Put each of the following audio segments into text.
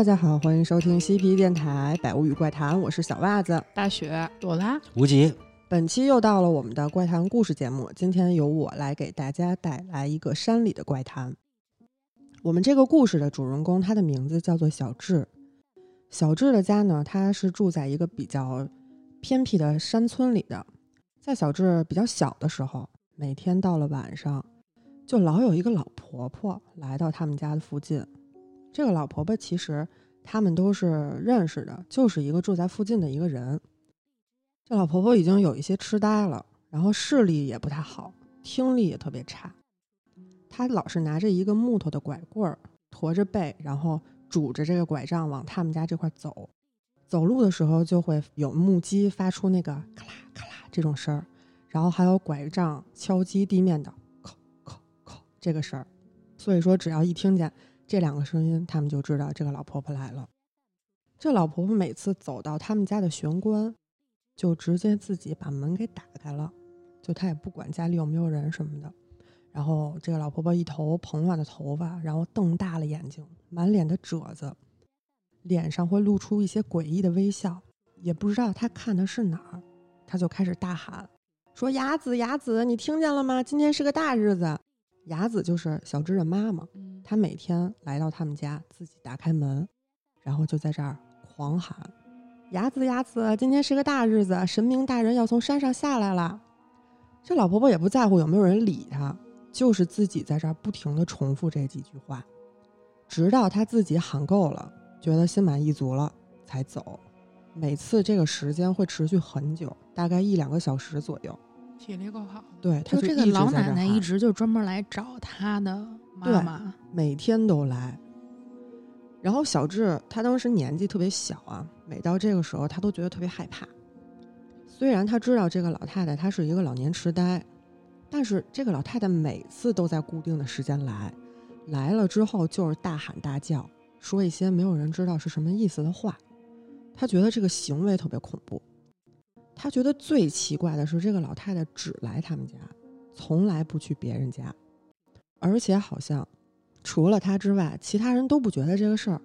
大家好，欢迎收听西皮电台《百物语怪谈》，我是小袜子。大雪、朵拉，无极，本期又到了我们的怪谈故事节目，今天由我来给大家带来一个山里的怪谈。我们这个故事的主人公，他的名字叫做小智。小智的家呢，他是住在一个比较偏僻的山村里的。在小智比较小的时候，每天到了晚上，就老有一个老婆婆来到他们家的附近。这个老婆婆其实他们都是认识的，就是一个住在附近的一个人。这老婆婆已经有一些痴呆了，然后视力也不太好，听力也特别差。她老是拿着一个木头的拐棍儿，驼着背，然后拄着这个拐杖往他们家这块走。走路的时候就会有木屐发出那个咔啦咔啦这种声儿，然后还有拐杖敲击地面的叩叩叩这个声儿。所以说，只要一听见这两个声音，他们就知道这个老婆婆来了。这老婆婆每次走到他们家的玄关，就直接自己把门给打开了，就她也不管家里有没有人什么的。然后这个老婆婆一头蓬乱的头发，然后瞪大了眼睛，满脸的褶子，脸上会露出一些诡异的微笑，也不知道她看的是哪儿，她就开始大喊说：“雅子，雅子，你听见了吗？今天是个大日子。”雅子就是小芝的妈妈，嗯，她每天来到他们家，自己打开门，然后就在这儿狂喊：“雅子，雅子，今天是个大日子，神明大人要从山上下来了。”这老婆婆也不在乎有没有人理她，就是自己在这儿不停的重复这几句话，直到她自己喊够了，觉得心满意足了才走。每次这个时间会持续很久，大概一两个小时左右。体力够好，对，她就这个老奶奶一直就专门来找他的妈妈，每天都来。然后小智他当时年纪特别小啊，每到这个时候他都觉得特别害怕。虽然他知道这个老太太她是一个老年痴呆，但是这个老太太每次都在固定的时间来，来了之后就是大喊大叫，说一些没有人知道是什么意思的话。他觉得这个行为特别恐怖。他觉得最奇怪的是，这个老太太只来他们家，从来不去别人家，而且好像除了他之外，其他人都不觉得这个事儿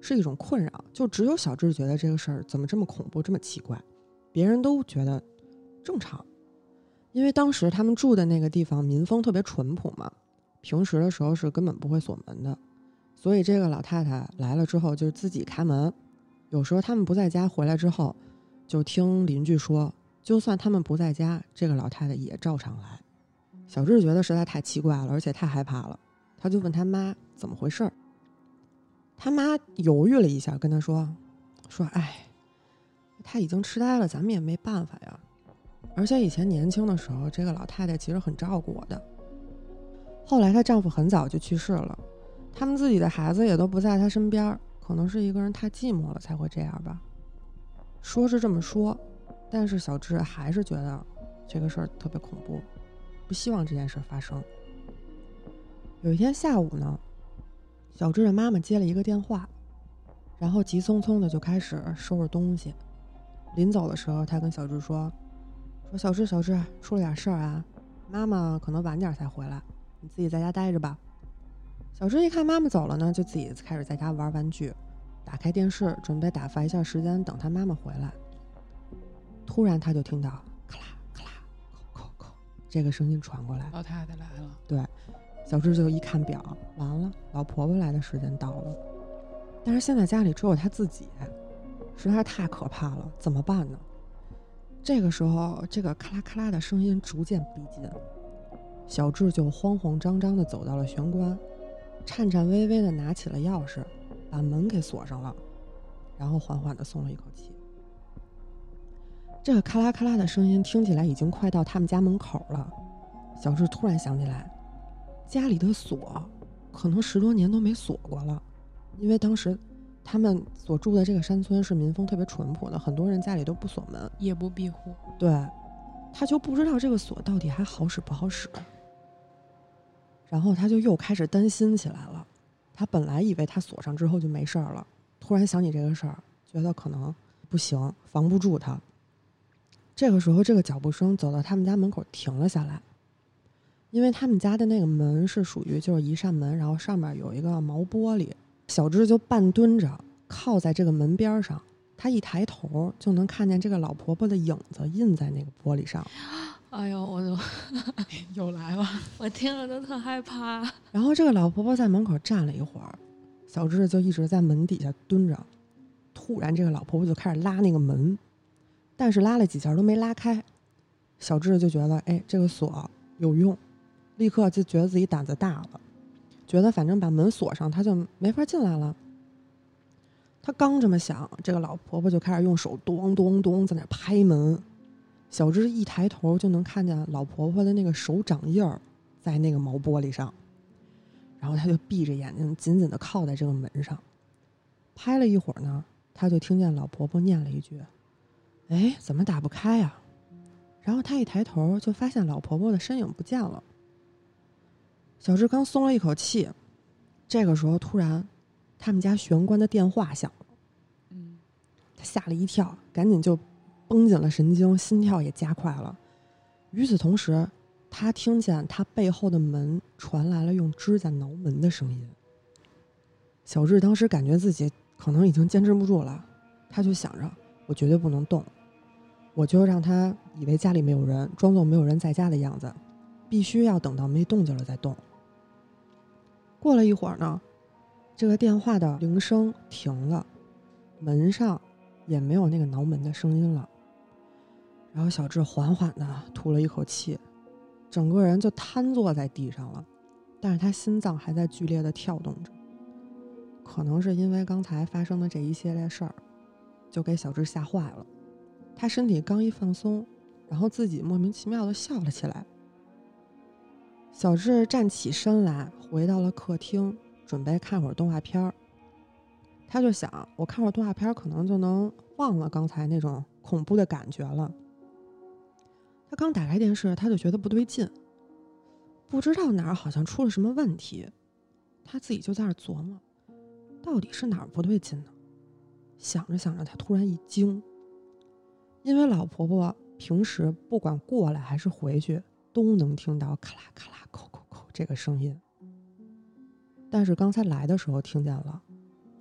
是一种困扰，就只有小智觉得这个事儿怎么这么恐怖，这么奇怪，别人都觉得正常。因为当时他们住的那个地方民风特别淳朴嘛，平时的时候是根本不会锁门的，所以这个老太太来了之后就是自己开门，有时候他们不在家回来之后，就听邻居说，就算他们不在家，这个老太太也照常来。小智觉得实在太奇怪了，而且太害怕了，他就问他妈怎么回事儿。他妈犹豫了一下，跟他说：“说哎，他已经痴呆了，咱们也没办法呀。而且以前年轻的时候，这个老太太其实很照顾我的。后来她丈夫很早就去世了，他们自己的孩子也都不在她身边，可能是一个人太寂寞了才会这样吧。说是这么说，但是小智还是觉得这个事儿特别恐怖，不希望这件事发生。有一天下午呢，小智的妈妈接了一个电话，然后急匆匆的就开始收拾东西。临走的时候，她跟小智说：“说小智，小智，出了点事儿啊，妈妈可能晚点才回来，你自己在家待着吧。”小智一看妈妈走了呢，就自己开始在家玩玩具，打开电视准备打发一下时间，等他妈妈回来。突然，他就听到咔啦咔啦叩叩叩这个声音传过来。老太太来了，对，小智就一看表，完了，老婆婆来的时间到了。但是现在家里只有他自己，实在是太可怕了，怎么办呢？这个时候，这个咔啦咔啦的声音逐渐逼近，小智就慌慌张张地走到了玄关，颤颤巍巍地拿起了钥匙，把门给锁上了，然后缓缓地松了一口气。这个咔啦咔啦的声音听起来已经快到他们家门口了。小智突然想起来，家里的锁可能十多年都没锁过了，因为当时他们所住的这个山村是民风特别淳朴的，很多人家里都不锁门。夜不闭户，对，他就不知道这个锁到底还好使不好使。然后他就又开始担心起来了。他本来以为他锁上之后就没事儿了，突然想起这个事儿，觉得可能不行，防不住他。这个时候，这个脚步声走到他们家门口停了下来，因为他们家的那个门是属于就是一扇门，然后上面有一个毛玻璃。小智就半蹲着，靠在这个门边上，他一抬头就能看见这个老婆婆的影子印在那个玻璃上。哎呦，我都 又来了，我听了都特害怕。然后这个老婆婆在门口站了一会儿，小智就一直在门底下蹲着。突然，这个老婆婆就开始拉那个门，但是拉了几下都没拉开。小智就觉得，哎，这个锁有用，立刻就觉得自己胆子大了，觉得反正把门锁上，他就没法进来了。他刚这么想，这个老婆婆就开始用手咚咚咚在那拍门。小智一抬头就能看见老婆婆的那个手掌印儿在那个毛玻璃上，然后他就闭着眼睛，紧紧的靠在这个门上，拍了一会儿呢，他就听见老婆婆念了一句：“哎，怎么打不开呀？”然后他一抬头就发现老婆婆的身影不见了。小智刚松了一口气，这个时候突然，他们家玄关的电话响了，嗯，他吓了一跳，赶紧就。绷紧了神经，心跳也加快了。与此同时，他听见他背后的门传来了用指甲挠门的声音。小智当时感觉自己可能已经坚持不住了，他就想着：我绝对不能动，我就让他以为家里没有人，装作没有人在家的样子，必须要等到没动静了再动。过了一会儿呢，这个电话的铃声停了，门上也没有那个挠门的声音了。然后小智缓缓的吐了一口气，整个人就瘫坐在地上了，但是他心脏还在剧烈的跳动着，可能是因为刚才发生的这一系列事儿，就给小智吓坏了。他身体刚一放松，然后自己莫名其妙的笑了起来。小智站起身来，回到了客厅，准备看会儿动画片儿。他就想，我看会儿动画片儿，可能就能忘了刚才那种恐怖的感觉了。他刚打开电视，他就觉得不对劲，不知道哪儿好像出了什么问题，他自己就在那琢磨，到底是哪儿不对劲呢？想着想着，他突然一惊，因为老婆婆平时不管过来还是回去，都能听到咔啦咔啦、扣扣扣这个声音，但是刚才来的时候听见了，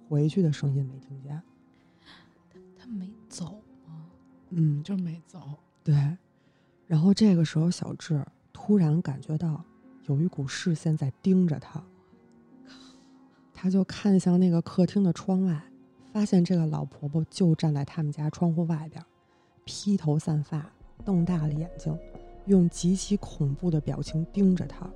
回去的声音没听见。他他没走吗？嗯，就没走。对。然后这个时候，小智突然感觉到有一股视线在盯着他，他就看向那个客厅的窗外，发现这个老婆婆就站在他们家窗户外边，披头散发，瞪大了眼睛，用极其恐怖的表情盯着他。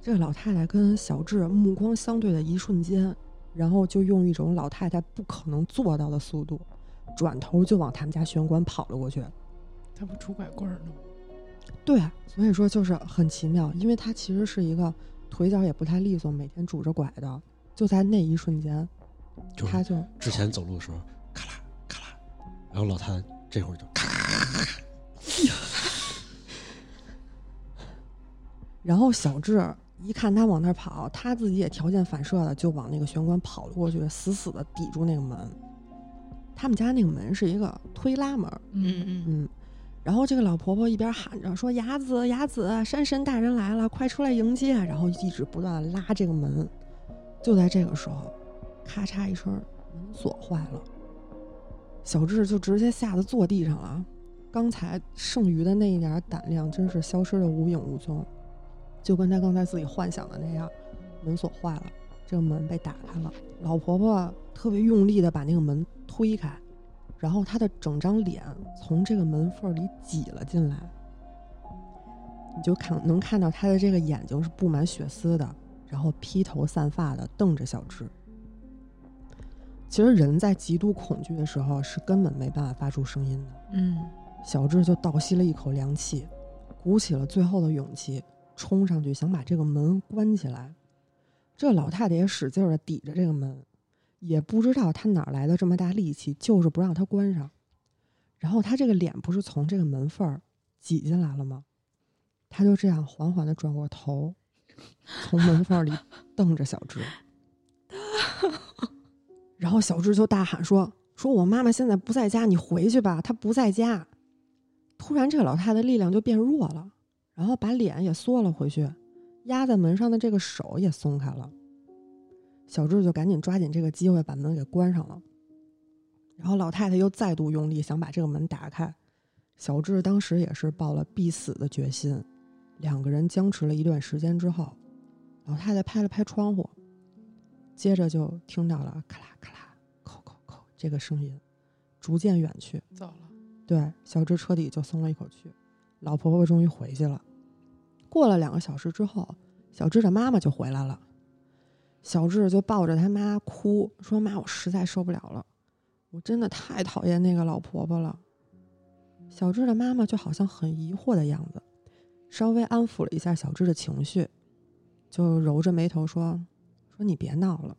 这老太太跟小智目光相对的一瞬间，然后就用一种老太太不可能做到的速度，转头就往他们家玄关跑了过去。他不拄拐棍儿呢对啊，所以说就是很奇妙，因为他其实是一个腿脚也不太利索，每天拄着拐的。就在那一瞬间，他就之前走路的时候咔啦咔啦，然后老太太这会儿就咔，然后小智一看他往那儿跑，他自己也条件反射的就往那个玄关跑了过去，死死的抵住那个门。他们家那个门是一个推拉门，嗯嗯嗯。然后这个老婆婆一边喊着说：“雅子，雅子，山神大人来了，快出来迎接！”然后一直不断的拉这个门。就在这个时候，咔嚓一声，门锁坏了。小智就直接吓得坐地上了。刚才剩余的那一点胆量真是消失的无影无踪，就跟他刚才自己幻想的那样，门锁坏了，这个门被打开了。老婆婆特别用力的把那个门推开。然后他的整张脸从这个门缝里挤了进来，你就看能看到他的这个眼睛是布满血丝的，然后披头散发的瞪着小智。其实人在极度恐惧的时候是根本没办法发出声音的。嗯，小智就倒吸了一口凉气，鼓起了最后的勇气，冲上去想把这个门关起来。这老太太也使劲的抵着这个门。也不知道他哪来的这么大力气，就是不让他关上。然后他这个脸不是从这个门缝儿挤进来了吗？他就这样缓缓的转过头，从门缝里瞪着小智。然后小智就大喊说：“说我妈妈现在不在家，你回去吧，她不在家。”突然，这个老太太力量就变弱了，然后把脸也缩了回去，压在门上的这个手也松开了。小智就赶紧抓紧这个机会把门给关上了。然后老太太又再度用力想把这个门打开，小智当时也是抱了必死的决心。两个人僵持了一段时间之后，老太太拍了拍窗户，接着就听到了咔啦咔啦、扣扣扣这个声音，逐渐远去。走了。对，小智彻底就松了一口气，老婆婆终于回去了。过了两个小时之后，小智的妈妈就回来了。小智就抱着他妈哭，说：“妈，我实在受不了了，我真的太讨厌那个老婆婆了。”小智的妈妈就好像很疑惑的样子，稍微安抚了一下小智的情绪，就揉着眉头说：“说你别闹了，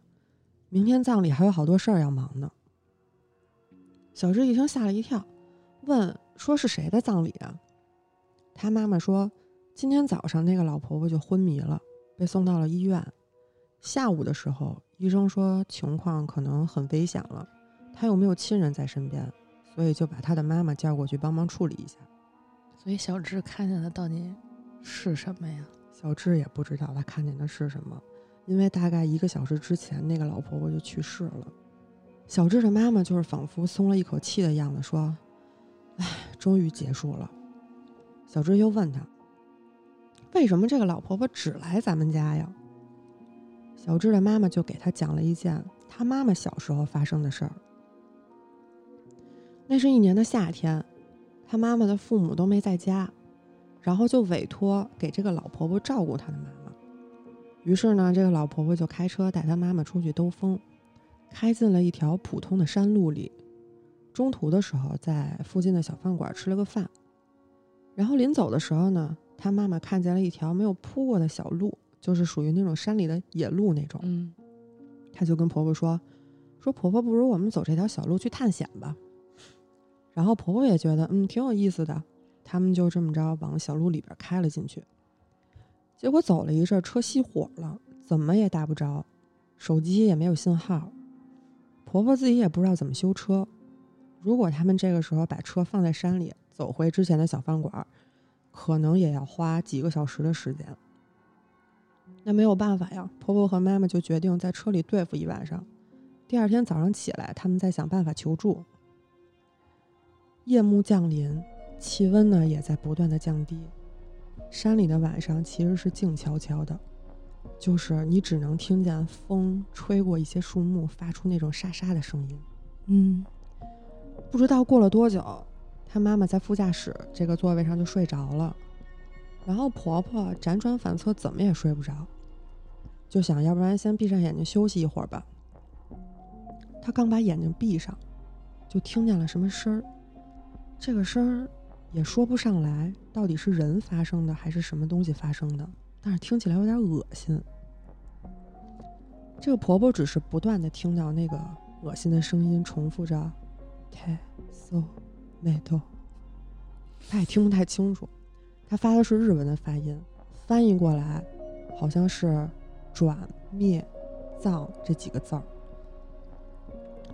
明天葬礼还有好多事儿要忙呢。”小智一听吓了一跳，问：“说是谁的葬礼啊？”他妈妈说：“今天早上那个老婆婆就昏迷了，被送到了医院。”下午的时候，医生说情况可能很危险了，他又没有亲人在身边，所以就把他的妈妈叫过去帮忙处理一下。所以小智看见的到底是什么呀？小智也不知道他看见的是什么，因为大概一个小时之前那个老婆婆就去世了。小智的妈妈就是仿佛松了一口气的样子，说：“哎，终于结束了。”小智又问他：“为什么这个老婆婆只来咱们家呀？”小智的妈妈就给他讲了一件他妈妈小时候发生的事儿。那是一年的夏天，他妈妈的父母都没在家，然后就委托给这个老婆婆照顾他的妈妈。于是呢，这个老婆婆就开车带他妈妈出去兜风，开进了一条普通的山路里。中途的时候，在附近的小饭馆吃了个饭，然后临走的时候呢，他妈妈看见了一条没有铺过的小路。就是属于那种山里的野路那种，嗯，她就跟婆婆说：“说婆婆，不如我们走这条小路去探险吧。”然后婆婆也觉得嗯挺有意思的，他们就这么着往小路里边开了进去。结果走了一阵，车熄火了，怎么也打不着，手机也没有信号。婆婆自己也不知道怎么修车。如果他们这个时候把车放在山里，走回之前的小饭馆，可能也要花几个小时的时间。那没有办法呀，婆婆和妈妈就决定在车里对付一晚上。第二天早上起来，他们再想办法求助。夜幕降临，气温呢也在不断的降低。山里的晚上其实是静悄悄的，就是你只能听见风吹过一些树木，发出那种沙沙的声音。嗯，不知道过了多久，她妈妈在副驾驶这个座位上就睡着了，然后婆婆辗转反侧，怎么也睡不着。就想要不然先闭上眼睛休息一会儿吧。他刚把眼睛闭上，就听见了什么声儿。这个声儿也说不上来，到底是人发生的还是什么东西发生的，但是听起来有点恶心。这个婆婆只是不断的听到那个恶心的声音，重复着 “te so meto”，她也听不太清楚。她发的是日文的发音，翻译过来好像是。转灭葬这几个字儿，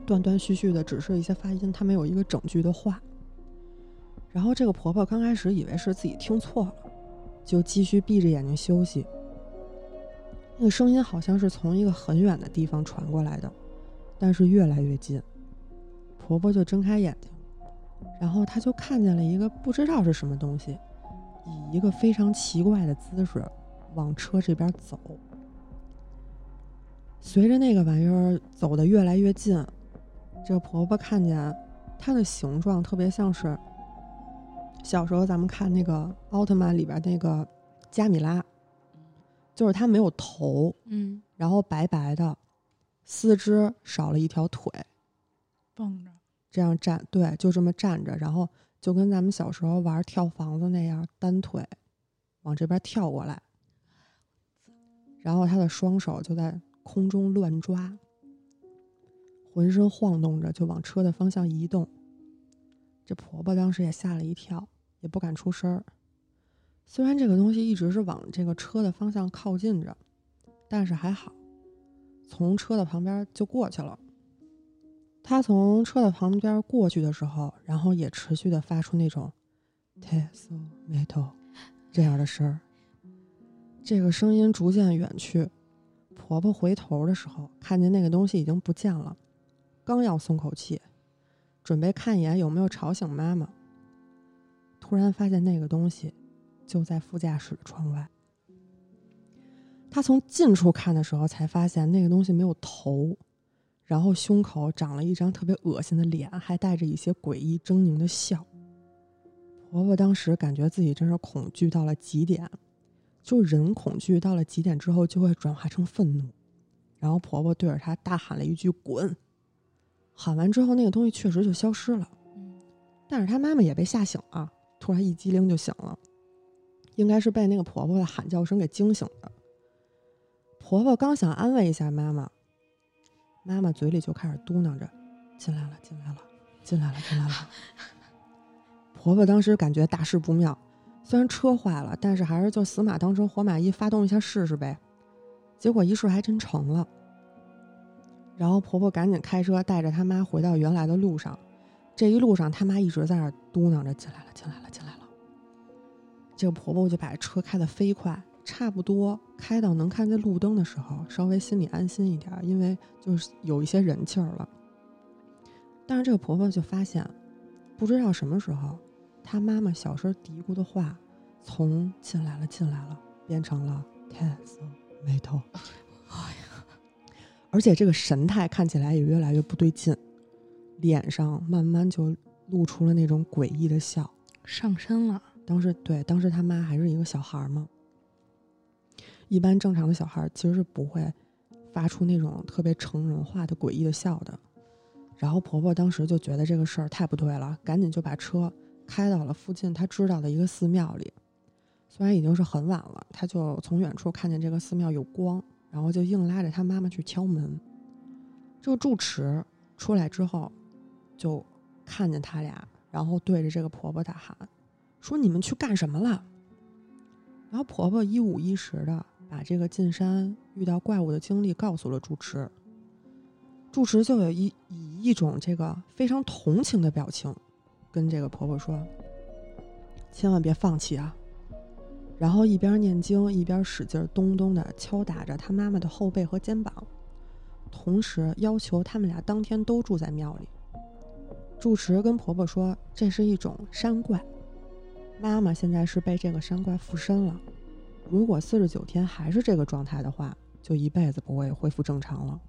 断断续续的，只是一些发音，它没有一个整句的话。然后这个婆婆刚开始以为是自己听错了，就继续闭着眼睛休息。那个声音好像是从一个很远的地方传过来的，但是越来越近。婆婆就睁开眼睛，然后她就看见了一个不知道是什么东西，以一个非常奇怪的姿势往车这边走。随着那个玩意儿走的越来越近，这婆婆看见它的形状特别像是小时候咱们看那个奥特曼里边那个加米拉，就是它没有头，嗯，然后白白的，四肢少了一条腿，蹦着这样站，对，就这么站着，然后就跟咱们小时候玩跳房子那样，单腿往这边跳过来，然后他的双手就在。空中乱抓，浑身晃动着，就往车的方向移动。这婆婆当时也吓了一跳，也不敢出声儿。虽然这个东西一直是往这个车的方向靠近着，但是还好，从车的旁边就过去了。他从车的旁边过去的时候，然后也持续的发出那种 “teso meto” 这样的声儿。这个声音逐渐远去。婆婆回头的时候，看见那个东西已经不见了，刚要松口气，准备看一眼有没有吵醒妈妈，突然发现那个东西就在副驾驶的窗外。她从近处看的时候，才发现那个东西没有头，然后胸口长了一张特别恶心的脸，还带着一些诡异狰狞的笑。婆婆当时感觉自己真是恐惧到了极点。就人恐惧到了极点之后，就会转化成愤怒。然后婆婆对着她大喊了一句“滚”，喊完之后，那个东西确实就消失了。但是她妈妈也被吓醒了，突然一激灵就醒了，应该是被那个婆婆的喊叫声给惊醒的。婆婆刚想安慰一下妈妈，妈妈嘴里就开始嘟囔着：“进来了，进来了，进来了，进来了。” 婆婆当时感觉大事不妙。虽然车坏了，但是还是就死马当成活马医，发动一下试试呗。结果一试还真成了。然后婆婆赶紧开车带着他妈回到原来的路上。这一路上，他妈一直在那嘟囔着：“进来了，进来了，进来了。”这个婆婆就把车开得飞快，差不多开到能看见路灯的时候，稍微心里安心一点，因为就是有一些人气儿了。但是这个婆婆就发现，不知道什么时候。他妈妈小声嘀咕的话，从“进来了，进来了”变成了 “tense 眉头”，哎呀！而且这个神态看起来也越来越不对劲，脸上慢慢就露出了那种诡异的笑，上身了。当时对，当时他妈还是一个小孩嘛，一般正常的小孩其实是不会发出那种特别成人化的诡异的笑的。然后婆婆当时就觉得这个事儿太不对了，赶紧就把车。开到了附近他知道的一个寺庙里，虽然已经是很晚了，他就从远处看见这个寺庙有光，然后就硬拉着他妈妈去敲门。这个住持出来之后，就看见他俩，然后对着这个婆婆大喊：“说你们去干什么了？”然后婆婆一五一十的把这个进山遇到怪物的经历告诉了住持。住持就有一以一种这个非常同情的表情。跟这个婆婆说：“千万别放弃啊！”然后一边念经一边使劲咚咚的敲打着她妈妈的后背和肩膀，同时要求他们俩当天都住在庙里。住持跟婆婆说：“这是一种山怪，妈妈现在是被这个山怪附身了。如果四十九天还是这个状态的话，就一辈子不会恢复正常了。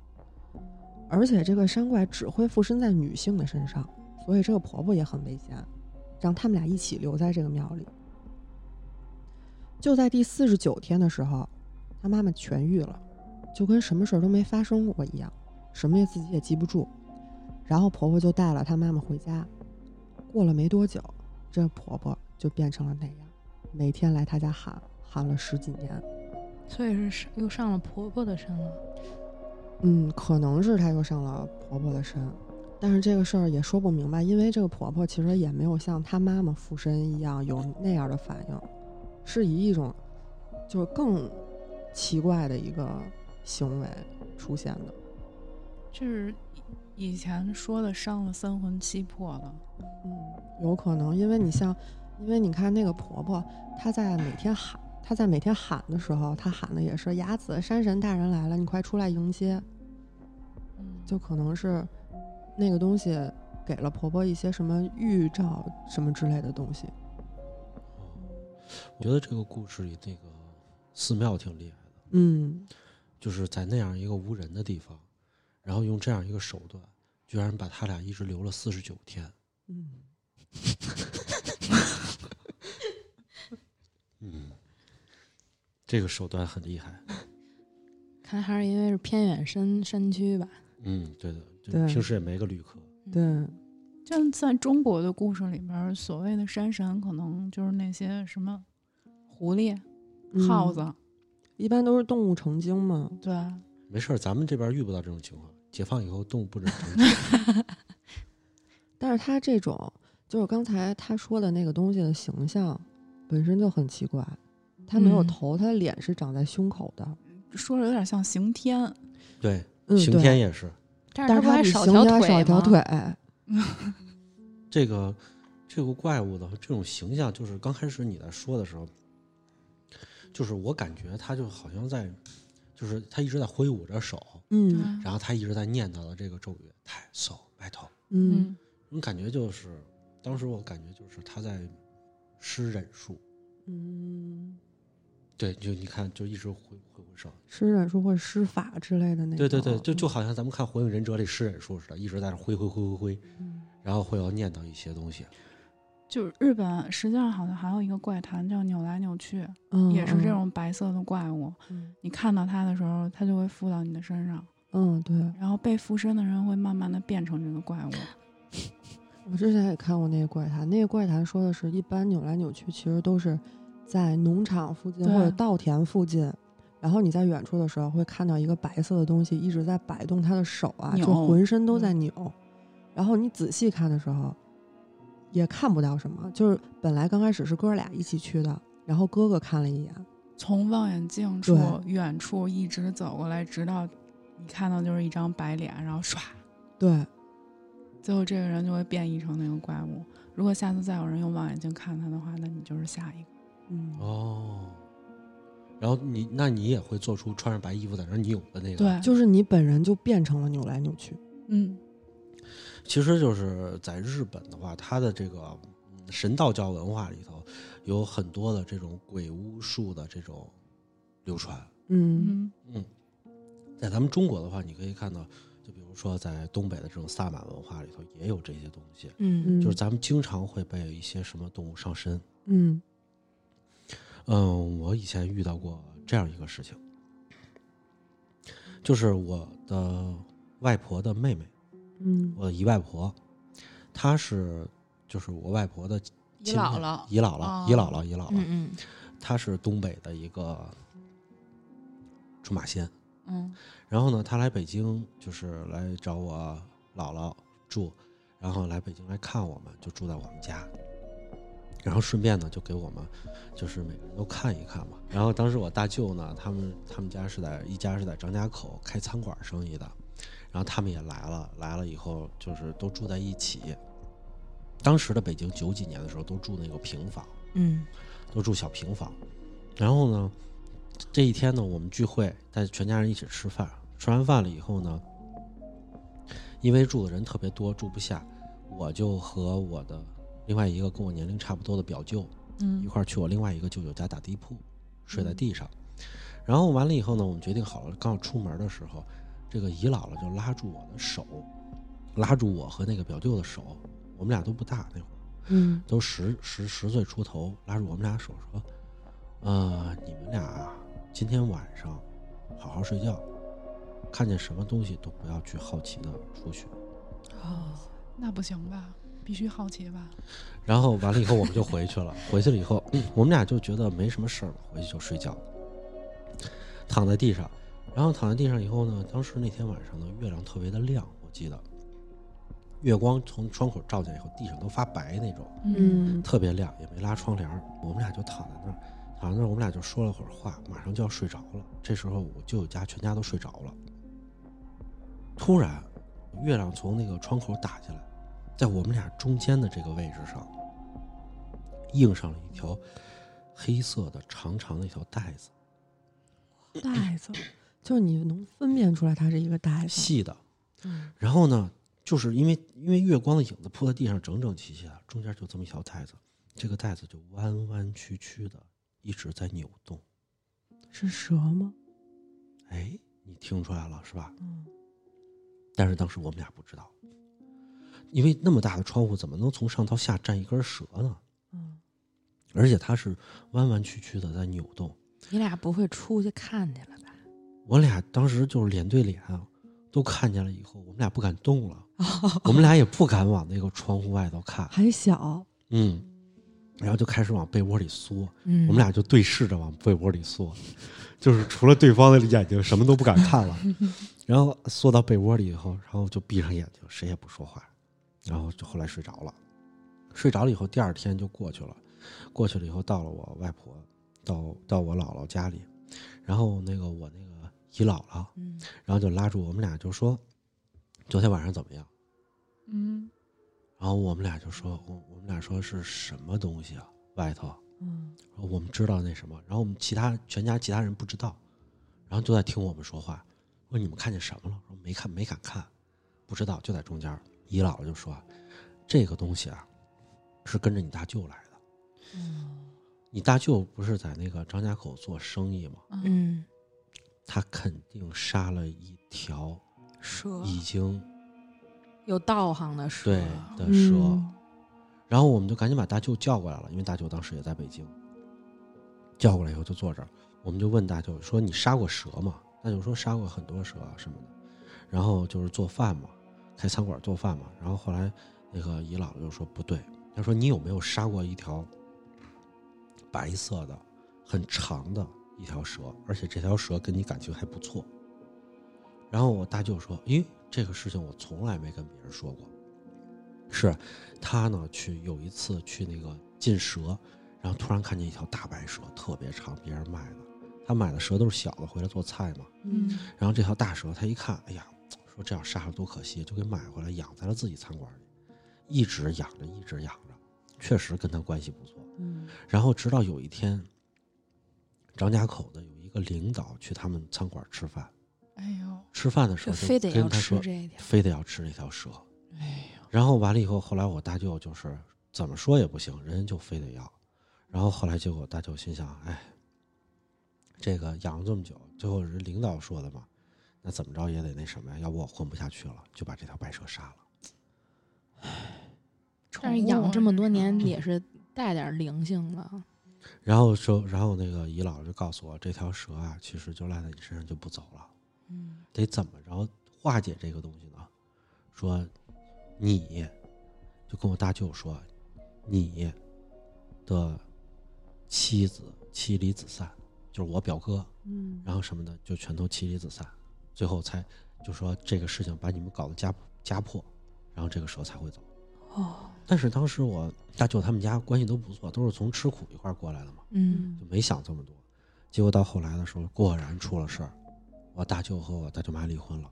而且这个山怪只会附身在女性的身上。”所以这个婆婆也很危险，让他们俩一起留在这个庙里。就在第四十九天的时候，她妈妈痊愈了，就跟什么事儿都没发生过一样，什么也自己也记不住。然后婆婆就带了她妈妈回家。过了没多久，这婆婆就变成了那样，每天来她家喊，喊了十几年。所以是又上了婆婆的身了。嗯，可能是她又上了婆婆的身。但是这个事儿也说不明白，因为这个婆婆其实也没有像她妈妈附身一样有那样的反应，是以一种就是更奇怪的一个行为出现的。就是以前说的伤了三魂七魄了，嗯，有可能，因为你像，因为你看那个婆婆，她在每天喊，她在每天喊的时候，她喊的也是雅子山神大人来了，你快出来迎接。嗯，就可能是。那个东西给了婆婆一些什么预兆什么之类的东西。我觉得这个故事里那个寺庙挺厉害的。嗯，就是在那样一个无人的地方，然后用这样一个手段，居然把他俩一直留了四十九天。嗯，嗯，这个手段很厉害。看来还是因为是偏远山山区吧。嗯，对的。对，平时也没个旅客。对，就在中国的故事里边，所谓的山神，可能就是那些什么狐狸、耗子，一般都是动物成精嘛。对，没事儿，咱们这边遇不到这种情况。解放以后，动物不准成精。但是他这种，就是刚才他说的那个东西的形象，本身就很奇怪。他没有头，他的脸是长在胸口的，说着有点像刑天。对，刑天也是。但是他少一条腿。这个这个怪物的这种形象，就是刚开始你在说的时候，就是我感觉他就好像在，就就是他一直在挥舞着手，嗯然后他一直在念叨的这个咒语，太手白头，嗯嗯我感觉就是，当时我感觉就是他在施忍术，嗯，对，就你看，就一直挥挥挥手，施忍术或者施法之类的那种。对对对，就就嗯好像咱们看《火影忍者》里施忍术似的，一直在那挥挥挥挥挥，嗯然后会要念叨一些东西。就是日本实际上好像还有一个怪谈叫扭来扭去，嗯也是这。种白色的怪物。嗯你看到它的时候，它就会附到你的身上，嗯，对，然后被附身的人会慢慢的变成这个怪物。我之前也看过那个怪谈，那个怪谈说的是一般扭来扭去，其实都是在农场附近或者稻田附近。然后你在远处的时候会看到一个白色的东西一直在摆动它的手啊，就浑身都在扭。然后你仔细看的时候，也看不到什么。就是本来刚开始是哥俩一起去的，然后哥哥看了一眼，从望远镜处远处一直走过来，直到你看到就是一张白脸，然后唰，对，最后这个人就会变异成那个怪物。如果下次再有人用望远镜看他的话，那你就是下一个。嗯，哦，然后你那你也会做出穿着白衣服在那扭的那个，对，就是你本人就变成了扭来扭去。嗯，其实就是在日本的话，它的这个嗯神道教文化里头有很多的这种鬼巫术的这种流传。嗯。嗯。嗯，在咱们中国的话，你可以看到，就比如说在东北的这种萨满文化里头也有这些东西，嗯嗯，就是咱们经常会被一些什么动物上身。嗯嗯，我以前遇到过这样一个事情，就是我的外婆的妹妹，嗯我的姨外婆，她是就是我外婆的姨姥姥姨姥姥，哦姨姥姥，姨姥姥，嗯嗯她是东北的一个出马仙。嗯然后呢，她来北京就是来找我姥姥住，然后来北京来看我们，就住在我们家。然后顺便呢，就给我们就是每个人都看一看嘛。然后当时我大舅呢，他们他们家是在一家是在张家口开餐馆生意的，然后他们也来了，来了以后就是都住在一起。当时的北京九几年的时候都住那个平房，嗯都住小平房。然后呢，这一天呢，我们聚会，带全家人一起吃饭。吃完饭了以后呢，因为住的人特别多，住不下，我就和我的另外一个跟我年龄差不多的表舅嗯一嗯块儿去我另外一个舅舅家打地铺，睡在地上。然后完了以后呢，我们决定好了，刚要出门的时候，这个姨姥姥就拉住我的手，拉住我和那个表舅的手，我们俩都不大那会儿。嗯都十十十岁出头，拉住我们俩手说：“呃，你们俩啊今天晚上好好睡觉，看见什么东西都不要去好奇的出去。哦，那不行吧？必须好奇吧？”然后完了以后，我们就回去了。回去了以后，嗯我们俩就觉得没什么事儿了，回去就睡觉，躺在地上。然后躺在地上以后呢，当时那天晚上呢，月亮特别的亮，我记得月光从窗口照进来以后，地上都发白那种。嗯特别亮，也没拉窗帘。我们俩就躺在那儿，躺在那儿，我们俩就说了会儿话，马上就要睡着了。这时候我舅舅家全家都睡着了。突然，月亮从那个窗口打进来，在我们俩中间的这个位置上，映上了一条黑色的长长的一条带子，带子，就是你能分辨出来它是一个带子。细的。嗯然后呢，就是因为因为月光的影子铺在地上整整齐齐的，中间就这么一条带子，这个带子就弯弯曲曲的一直在扭动。是蛇吗？哎，你听出来了是吧？嗯但是当时我们俩不知道，因为那么大的窗户怎么能从上到下站一根蛇呢？嗯而且它是弯弯曲曲的在扭动。你俩不会出去看去了吧？我俩当时就是脸对脸啊，都看见了以后，我们俩不敢动了，我们俩也不敢往那个窗户外头看，还小，嗯，然后就开始往被窝里缩，嗯，我们俩就对视着往被窝里缩，就是除了对方的眼睛什么都不敢看了。然后缩到被窝里以后，然后就闭上眼睛，谁也不说话，然后就后来睡着了。睡着了以后，第二天就过去了。过去了以后，到了我外婆，到到我姥姥家里，然后那个我那个姨姥姥，嗯然后就拉住我们俩就说：“昨天晚上怎么样嗯，？”然后我们俩就说：“我我们俩说是什么东西啊？外头？”嗯我们知道那什么，然后我们其他全家其他人不知道，然后就在听我们说话。问你们看见什么了？说没看，没敢看，不知道，就在中间。姨姥姥就说：“这个东西啊，是跟着你大舅来的。你大舅不是在那个张家口做生意吗？嗯，嗯，他肯定杀了一条蛇已经有道行的蛇，对的蛇。嗯然后我们就赶紧把大舅叫过来了，因为大舅当时也在北京。叫过来以后就坐这儿，我们就问大舅说：“你杀过蛇吗？”大舅说：“杀过很多蛇啊什么的。”然后就是做饭嘛，开餐馆做饭嘛。然后后来那个姨姥姥就说：“不对，她说你有没有杀过一条白色的、很长的一条蛇？而且这条蛇跟你感情还不错。”然后我大舅说：“咦，这个事情我从来没跟别人说过。是他呢去有一次去那个进蛇，然后突然看见一条大白蛇，特别长，别人卖的。他买的蛇都是小的，回来做菜嘛。嗯然后这条大蛇他一看，哎呀，说这样杀了多可惜，就给买回来养在了自己餐馆里，一直养着，一直养着，确实跟他关系不错。嗯然后直到有一天，张家口的有一个领导去他们餐馆吃饭，哎呦，吃饭的时候就非得要吃跟他说，这条。非得要吃这条蛇。哎呦，然后完了以后，后来我大舅就是怎么说也不行，人家就非得要。然后后来结果大舅心想，哎，这个养了这么久，最后人领导说的嘛，那怎么着也得那什么呀，要不我混不下去了，就把这条白蛇杀了。唉但是养这么多年也是带点灵性了。然后说，然后那个姨姥姥就告诉我，这条蛇啊，其实就赖在你身上就不走了，嗯得怎么着化解这个东西呢？说你就跟我大舅说，你的妻子妻离子散，就是我表哥，嗯然后什么的就全都妻离子散，最后才就说这个事情把你们搞得家家破，然后这个时候才会走。哦，但是当时我大舅他们家关系都不错，都是从吃苦一块儿过来的嘛，嗯就没想这么多。结果到后来的时候，果然出了事儿，我大舅和我大舅妈离婚了，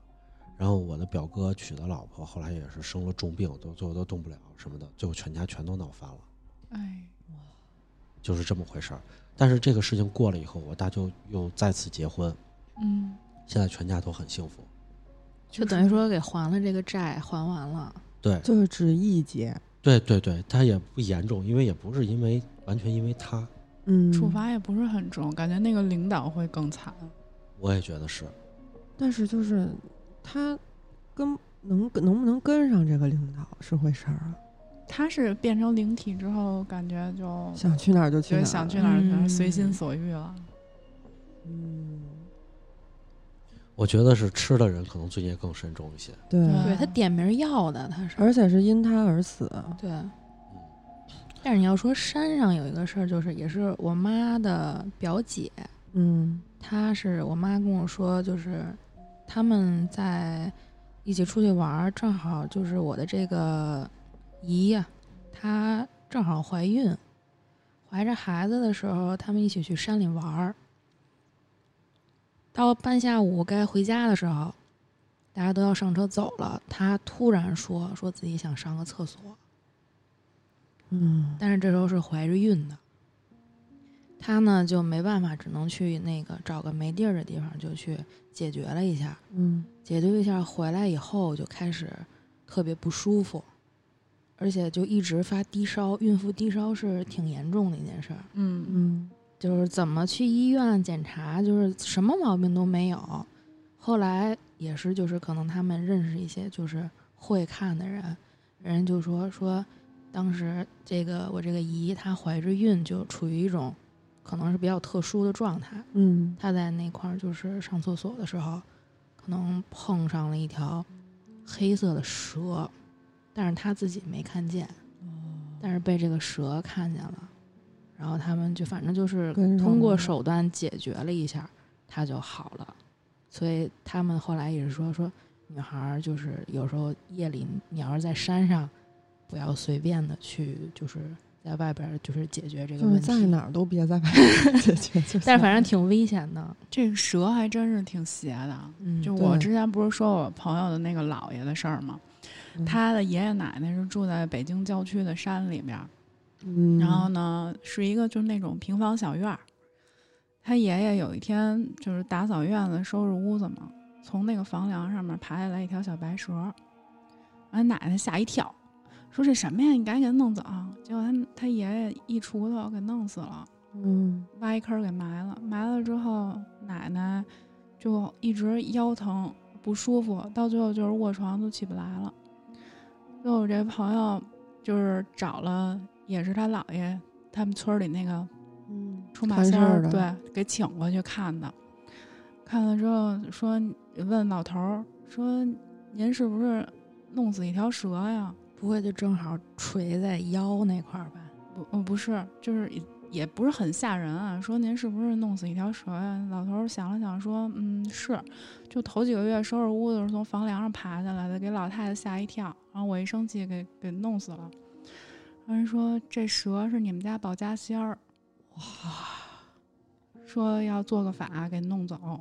然后我的表哥娶的老婆后来也是生了重病，都最后都动不了什么的，最后全家全都闹翻了。哎，就是这么回事儿。但是这个事情过了以后，我大舅又再次结婚，嗯，现在全家都很幸福。就等于说给还了这个债，还完了。对，就是只一劫，对对对，他也不严重，因为也不是因为完全因为他，嗯，处罚也不是很重，感觉那个领导会更惨。我也觉得是。但是就是他跟能能不能跟上这个领导是回事儿啊，他是变成灵体之后，感觉就想去哪儿就去哪儿，就想去哪儿去哪儿，嗯随心所欲了。嗯，我觉得是吃的人可能罪孽更深重一些。对，对对他点名要的，他是而且是因他而死，对。嗯，但是你要说山上有一个事儿，就是也是我妈的表姐，嗯她是我妈跟我说，就是他们在一起出去玩儿，正好就是我的这个姨呀、她正好怀孕，怀着孩子的时候，他们一起去山里玩儿。到半下午该回家的时候，大家都要上车走了，他突然说说自己想上个厕所，嗯但是这时候是怀着孕的，他呢就没办法，只能去那个找个没地儿的地方就去解决了一下。嗯解决一下回来以后就开始特别不舒服，而且就一直发低烧。孕妇低烧是挺严重的一件事儿，嗯嗯就是怎么去医院检查，就是什么毛病都没有。后来也是，就是可能他们认识一些就是会看的人，人就说说，当时这个我这个姨她怀着孕，就处于一种可能是比较特殊的状态。嗯她在那块儿就是上厕所的时候，可能碰上了一条黑色的蛇，但是她自己没看见，但是被这个蛇看见了，然后他们就反正就是通过手段解决了一下，他就好了。所以他们后来也是说说，女孩儿就是有时候夜里你要是在山上，不要随便的去就是在外边儿就是解决这个问题，在哪儿都别在外 边解决，但是反正挺危险的。这个蛇还真是挺邪的。嗯，就我之前不是说我朋友的那个姥爷的事儿吗？嗯他的爷爷奶奶是住在北京郊区的山里边儿，嗯，然后呢是一个就是那种平房小院儿。他爷爷有一天就是打扫院子、收拾屋子嘛，从那个房梁上面爬下来一条小白蛇，俺奶奶吓一跳，说这什么呀？你赶紧给它弄走。结果他他爷爷一锄头给弄死了，嗯挖一坑给埋了。埋了之后，奶奶就一直腰疼不舒服，到最后就是卧床都起不来了。最后我这朋友就是找了，也是他姥爷他们村里那个嗯，出马仙儿，对，给请过去看的。看了之后说，问老头儿说：“您是不是弄死一条蛇呀不会就正好垂在腰那块儿吧？？”不，呃，不是，就是也也不是很吓人啊。说您是不是弄死一条蛇呀？老头儿想了想说：“嗯，是，就头几个月收拾屋子时候从房梁上爬下来的，给老太太吓一跳，然后我一生气给给弄死了。”人说这蛇是你们家保家仙儿，哇，说要做个法给弄走。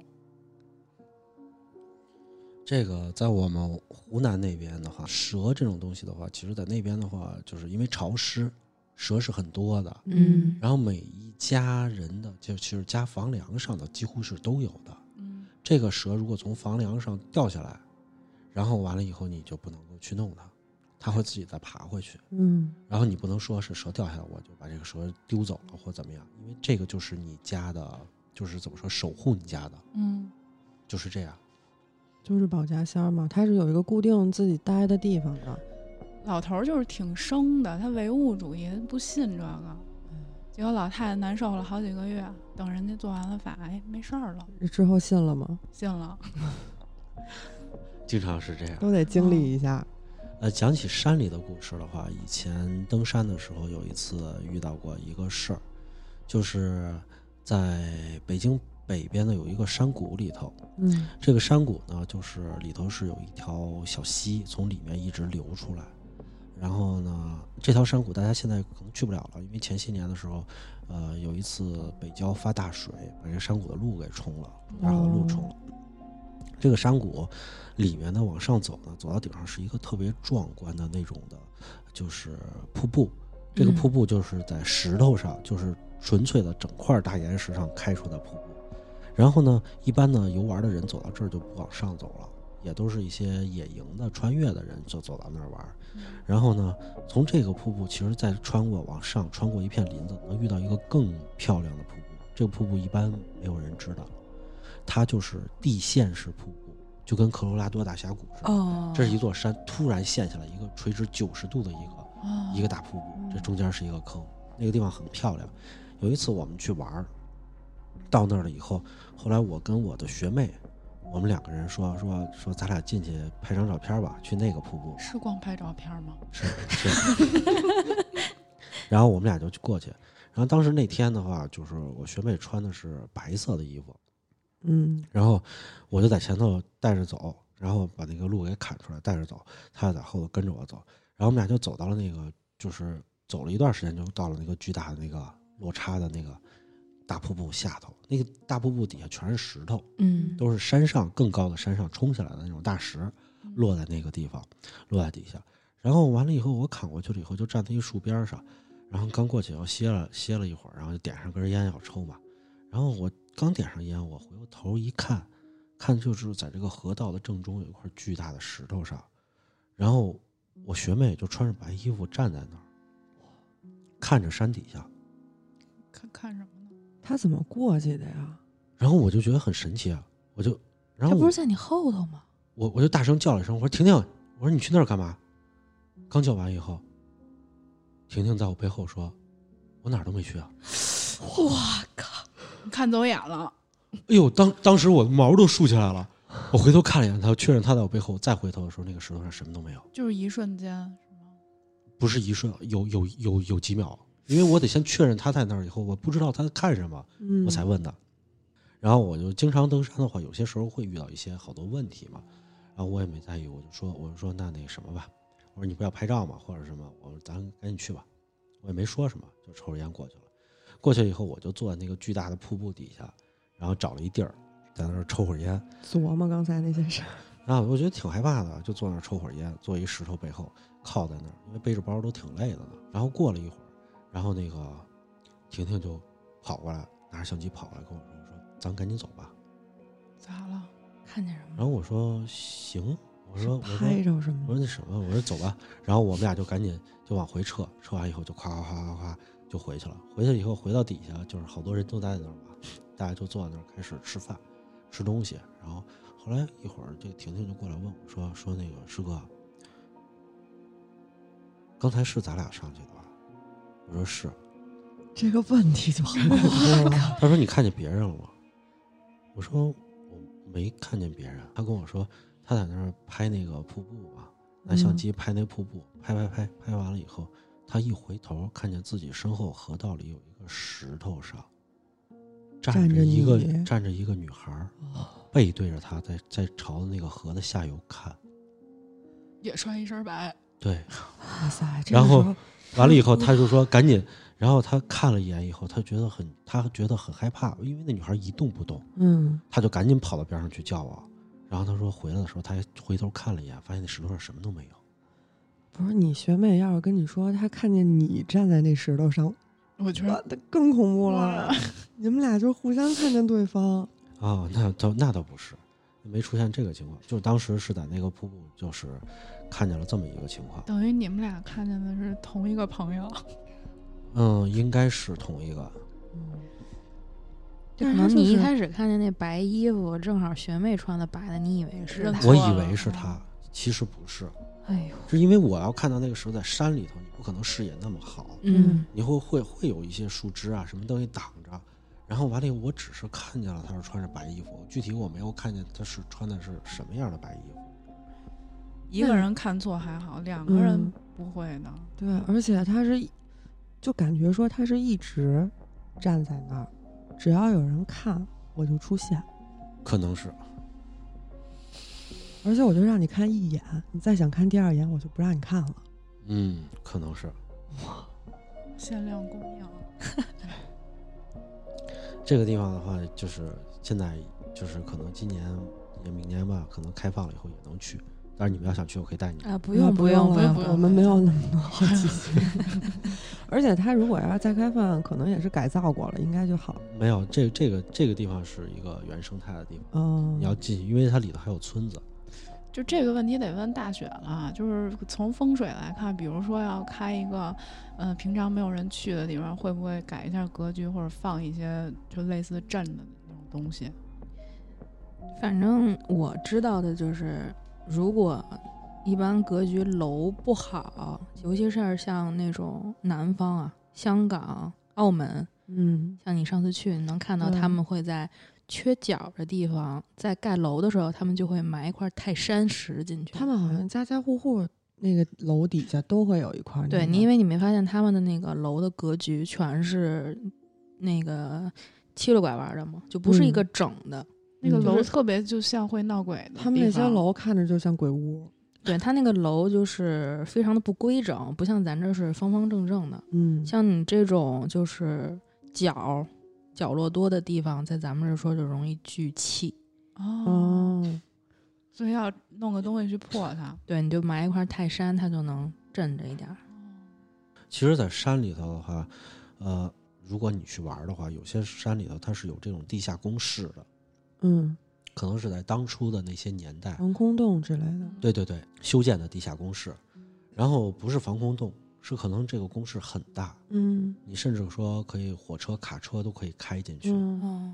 这个在我们湖南那边的话，蛇这种东西的话，其实在那边的话，就是因为潮湿，蛇是很多的。嗯然后每一家人的，就其实家房梁上的几乎是都有的。嗯这个蛇如果从房梁上掉下来，然后完了以后你就不能够去弄它，它会自己再爬回去。嗯然后你不能说是蛇掉下来我就把这个蛇丢走了或怎么样，因为这个就是你家的，就是怎么说守护你家的，嗯就是这样。就是保家仙儿嘛，它是有一个固定自己待的地方的。老头儿就是挺生的，他唯物主义，不信这个。结果老太太难受了好几个月，等人家做完了法，哎，没事儿了，之后信了吗？信了。经常是这样。都得经历一下。呃，讲起山里的故事的话，以前登山的时候有一次遇到过一个事儿，就是在北京北边的有一个山谷里头，嗯这个山谷呢，就是里头是有一条小溪从里面一直流出来。然后呢，这条山谷大家现在可能去不了了，因为前些年的时候，呃，有一次北郊发大水，把这山谷的路给冲了，中间好多路冲了。这个山谷里面呢，往上走呢，走到顶上是一个特别壮观的那种的，就是瀑布。这个嗯瀑布就是在石头上，就是纯粹的整块大岩石上开出的瀑布。然后呢，一般呢游玩的人走到这儿就不往上走了，也都是一些野营的、穿越的人就走到那儿玩。然后呢，从这个瀑布，其实再穿过往上，穿过一片林子，能遇到一个更漂亮的瀑布。这个瀑布一般没有人知道，它就是地陷式瀑布，就跟科罗拉多大峡谷似的。哦，这是一座山突然陷下来一个垂直九十度的一个哦一个大瀑布，这中间是一个坑，那个地方很漂亮。有一次我们去玩儿，到那儿了以后，后来我跟我的学妹，我们两个人说说说，咱俩进去拍张照片吧，去那个瀑布。是光拍照片吗？是是。然后我们俩就去过去，然后当时那天的话，就是我学妹穿的是白色的衣服，嗯然后我就在前头带着走，然后把那个路给砍出来带着走，他就在后头跟着我走，然后我们俩就走到了那个，就是走了一段时间，就到了那个巨大的那个落差的那个大瀑布下头，那个大瀑布底下全是石头，嗯都是山上更高的山上冲下来的那种大石，落在那个地方，落在底下。然后完了以后，我砍过去了以后，就站在一树边上，然后刚过去要歇了歇了一会儿，然后就点上根烟要抽嘛。然后我刚点上烟，我回过头一看，看就是在这个河道的正中有一块巨大的石头上，然后我学妹就穿着白衣服站在那儿，看着山底下，看看什么呢？他怎么过去的呀？然后我就觉得很神奇啊，我就，然后我这不是在你后头吗？我我就大声叫了一声，我说婷婷，我说你去那儿干嘛？刚叫完以后，婷婷在我背后说：“我哪儿都没去啊我靠！你看走眼了。！”哎呦，当当时我的毛都竖起来了。我回头看了一眼他，确认他在我背后，再回头的时候，那个石头上什么都没有，就是一瞬间，是吗？不是一瞬，有有有有几秒，因为我得先确认他在那儿以后，我不知道他在看什么，嗯，我才问的。然后我就经常登山的话，有些时候会遇到一些好多问题嘛，然后我也没在意，我就说我就说那那个什么吧，我说你不要拍照嘛，或者什么，我说咱赶紧去吧，我也没说什么，就抽着烟过去了。过去以后，我就坐在那个巨大的瀑布底下，然后找了一地儿，在那儿抽会儿烟。琢磨刚才那些事儿。啊，我觉得挺害怕的，就坐那儿抽会儿烟，坐一石头背后靠在那儿，因为背着包都挺累的呢。然后过了一会儿，然后那个婷婷就跑过来，拿着相机跑过来跟我说：“说咱赶紧走吧。咋了？看见什”么？然后我说：“行。”我说：“我说拍着什么我？说那什么，我说走吧。然后我们俩就赶紧就往回撤，撤完以后就夸夸夸夸夸就回去了。回去以后回到底下，就是好多人都待在那儿嘛，大家就坐在那儿开始吃饭，吃东西。然后后来一会儿，这个婷婷就过来问我说：“说那个师哥，刚才是咱俩上去的吧？”我说是。这个问题就。他说你看见别人了吗？我说我没看见别人。他跟我说他在那儿拍那个瀑布嘛，拿相机拍那瀑布，拍拍拍拍完了以后，他一回头看见自己身后河道里有一个石头上站站着着一个你站着一个女孩，哦背对着他在在朝那个河的下游看。也穿一身白，对，哇塞！这然后完了以后，他就说赶紧。然后他看了一眼以后，他觉得很，他觉得很害怕，因为那女孩一动不动。嗯，他就赶紧跑到边上去叫我，然后他说回来的时候，他还回头看了一眼，发现那石头上什么都没有。不是你学妹要是跟你说她看见你站在那石头上，我觉得，更恐怖了。你们俩就互相看见对方，啊，那倒那倒不是，没出现这个情况，就是当时是在那个瀑布，就是看见了这么一个情况。等于你们俩看见的是同一个朋友。嗯，应该是同一个。嗯，就是能你一开始看见那白衣服，正好学妹穿的白的，你以为是我以为是他，其实不是，哎呦，是因为我要看到那个时候在山里头，你不可能视野那么好，嗯，你会会会有一些树枝啊什么东西挡着。然后完了以后，我只是看见了他是穿着白衣服，具体我没有看见他是穿的是什么样的白衣服。一个人看错还好，两个人嗯不会的。对，而且他是，就感觉说他是一直站在那儿，只要有人看我就出现，可能是，而且我就让你看一眼，你再想看第二眼我就不让你看了。嗯，可能是。限量供应，这个地方的话，就是现在就是可能今年也明年吧，可能开放了以后也能去。但是你们要想去，我可以带你。啊，不不用用不了，不用我们没有那么多好奇心。而且他如果要是再开放，可能也是改造过了，应该就好。没有，这这个这个地方是一个原生态的地方，嗯，你要进去，因为它里头还有村子。就这个问题得问大雪了。就是从风水来看，比如说要开一个，呃，平常没有人去的地方，会不会改一下格局，或者放一些就类似镇的那种东西？反正我知道的就是，如果一般格局楼不好，尤其是像那种南方啊，香港、澳门，嗯像你上次去，你能看到嗯他们会在缺角的地方，在盖楼的时候，他们就会埋一块泰山石进去。他们好像家家户户那个楼底下都会有一块那个。对你，因为你没发现他们的那个楼的格局全是那个七了拐弯的吗？就不是一嗯个整的。那个嗯楼特别就像会闹鬼的。他们那些楼看着就像鬼屋。对，它那个楼就是非常的不规整，不像咱这是方方正正的。嗯，像你这种就是角角落多的地方，在咱们这说就容易聚气。哦，哦，所以要弄个东西去破它。对，你就埋一块泰山，它就能镇着一点儿。其实，在山里头的话，呃，如果你去玩的话，有些山里头它是有这种地下工事的，嗯，可能是在当初的那些年代，防空洞之类的。对对对，修建的地下工事，然后不是防空洞，是可能这个工事很大，嗯你甚至说可以火车、卡车都可以开进去，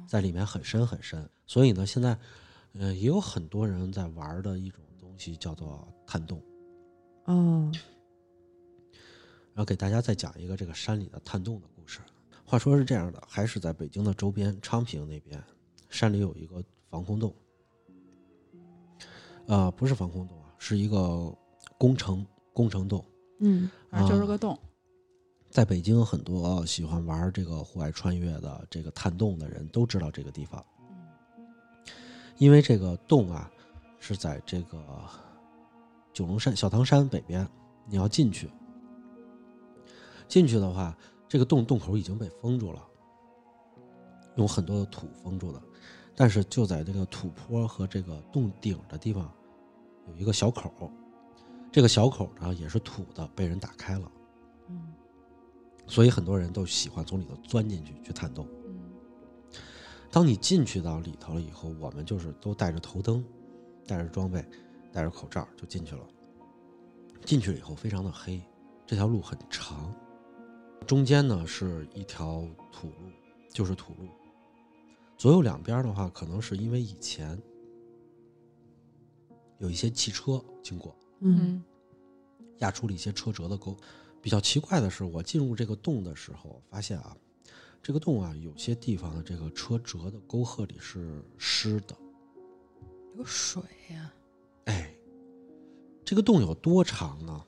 在里面很深很深。所以呢，现在，呃，也有很多人在玩的一种东西叫做探洞。哦，然后给大家再讲一个这个山里的探洞的故事。话说是这样的，还是在北京的周边，昌平那边，山里有一个防空洞。呃，不是防空洞啊，是一个工程工程洞。嗯反正就是啊个洞。在北京，很多喜欢玩这个户外穿越的这个探洞的人都知道这个地方，因为这个洞啊是在这个九龙山小汤山北边，你要进去。进去的话，这个洞洞口已经被封住了，用很多的土封住的，但是就在这个土坡和这个洞顶的地方有一个小口，这个小口呢也是土的，被人打开了。嗯所以很多人都喜欢从里头钻进去去探洞。嗯，当你进去到里头了以后，我们就是都带着头灯，带着装备，戴着口罩就进去了。进去了以后非常的黑，这条路很长，中间呢是一条土路，就是土路。左右两边的话，可能是因为以前有一些汽车经过，嗯压出了一些车辙的沟。比较奇怪的是，我进入这个洞的时候，发现啊，这个洞啊，有些地方的这个车辙的沟壑里是湿的。有水呀、哎，这个洞有多长呢？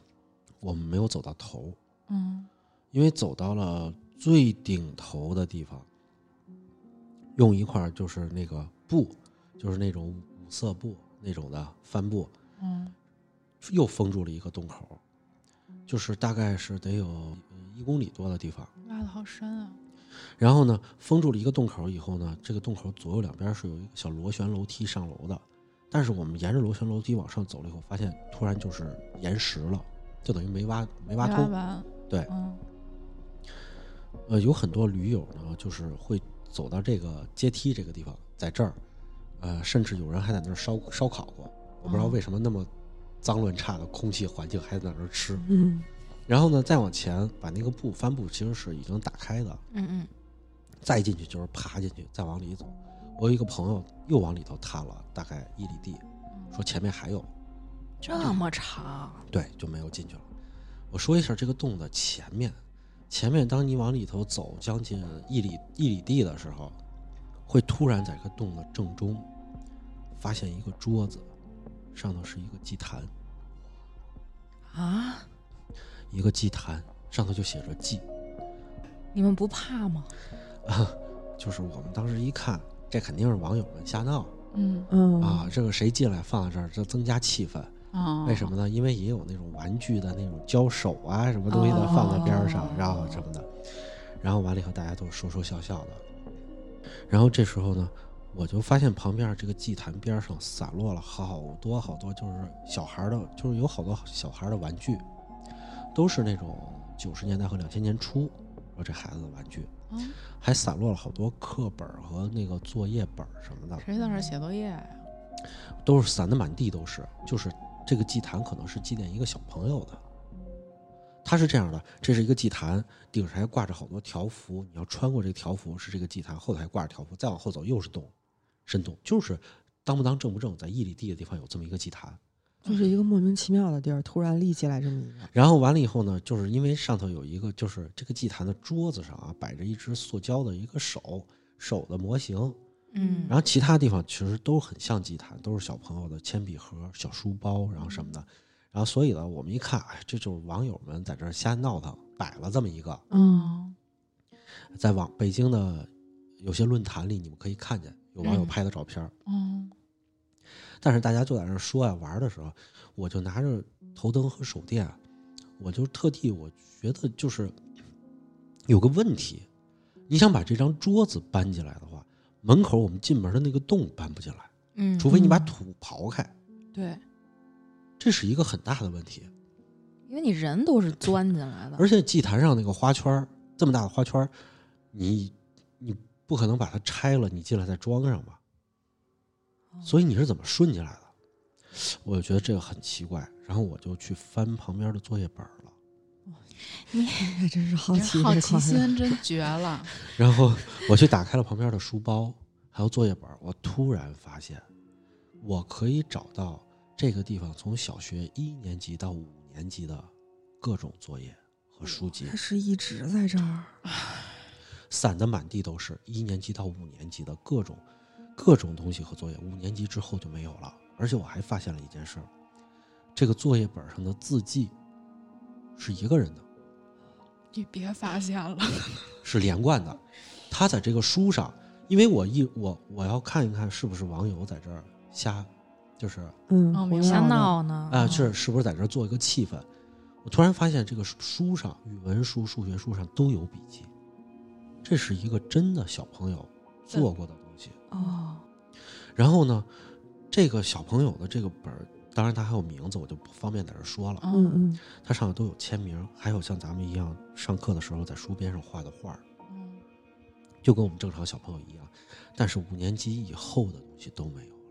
我们没有走到头，嗯因为走到了最顶头的地方，用一块就是那个布，就是那种五色布那种的帆布，嗯又封住了一个洞口，就是大概是得有呃一公里多的地方。挖的好深啊！然后呢，封住了一个洞口以后呢，这个洞口左右两边是有一个小螺旋楼梯上楼的。但是我们沿着螺旋楼梯往上走了以后，发现突然就是岩石了，就等于没挖没挖没通。完。对嗯呃，有很多驴友呢，就是会走到这个阶梯这个地方，在这儿，呃，甚至有人还在那儿烧烧烤过。我不知道为什么那么脏乱差的空气环境还在那儿吃。嗯。然后呢，再往前把那个布帆布其实是已经打开的，嗯嗯，再进去就是爬进去，再往里走。我有一个朋友又往里头探了大概一里地，说前面还有，这么长，对，就没有进去了。我说一下这个洞的前面，前面当你往里头走将近一里一里地的时候，会突然在这个洞的正中发现一个桌子，上头是一个祭坛，啊！一个祭坛上头就写着祭，你们不怕吗？啊就是我们当时一看，这肯定是网友们瞎闹嗯嗯啊！这个谁进来放在这儿，这增加气氛。啊，为什么呢？因为也有那种玩具的那种胶手啊，什么东西的放在边儿上，哦然后什么的，然后完了以后大家都说说笑笑的。然后这时候呢，我就发现旁边这个祭坛边上散落了好多好多，就是小孩的，就是有好多小孩的玩具，都是那种九十年代和两千年初，说这孩子的玩具，嗯还散落了好多课本和那个作业本什么的。谁在那儿写作业呀？都是散的满地都是，就是这个祭坛可能是祭奠一个小朋友的。它是这样的，这是一个祭坛，顶上还挂着好多条幅，你要穿过这个条幅是这个祭坛，后头还挂着条幅，再往后走又是洞，深洞，就是当不当正不正，在一里地的地方有这么一个祭坛。就是一个莫名其妙的地儿，突然立起来这么一个，然后完了以后呢，就是因为上头有一个，就是这个祭坛的桌子上啊摆着一只塑胶的一个手手的模型，嗯然后其他地方其实都很像祭坛，都是小朋友的铅笔盒、小书包，然后什么的。然后所以呢，我们一看，哎，这就是网友们在这儿瞎闹腾，摆了这么一个，嗯在网北京的有些论坛里，你们可以看见有网友嗯拍的照片儿。嗯但是大家就在那说呀、玩的时候，我就拿着头灯和手电，我就特地我觉得就是有个问题，你想把这张桌子搬进来的话，门口我们进门的那个洞搬不进来。嗯，除非你把嗯土刨开，对，这是一个很大的问题。因为你人都是钻进来的，而且祭坛上那个花圈儿这么大的花圈儿，你你不可能把它拆了，你进来再装上吧？所以你是怎么顺进来的？我就觉得这个很奇怪，然后我就去翻旁边的作业本儿了，你 真是好奇好奇心真 绝了。然后我去打开了旁边的书包，还有作业本，我突然发现，我可以找到这个地方从小学一年级到五年级的各种作业和书籍。他是一直在这儿，散的满地都是，一年级到五年级的各种各种东西和作业，五年级之后就没有了。而且我还发现了一件事儿，这个作业本上的字迹是一个人的，你别发现了，是连贯的。他在这个书上，因为我一我我要看一看是不是网友在这儿瞎，就是嗯，瞎闹呢啊，是是不是在这儿做一个气氛？我突然发现这个书上，语文书、数学书上都有笔记，这是一个真的小朋友做过的东西。哦，然后呢，这个小朋友的这个本儿，当然他还有名字，我就不方便在这说了。嗯嗯他上面都有签名，还有像咱们一样上课的时候在书边上画的画儿。嗯就跟我们正常小朋友一样。但是五年级以后的东西都没有了，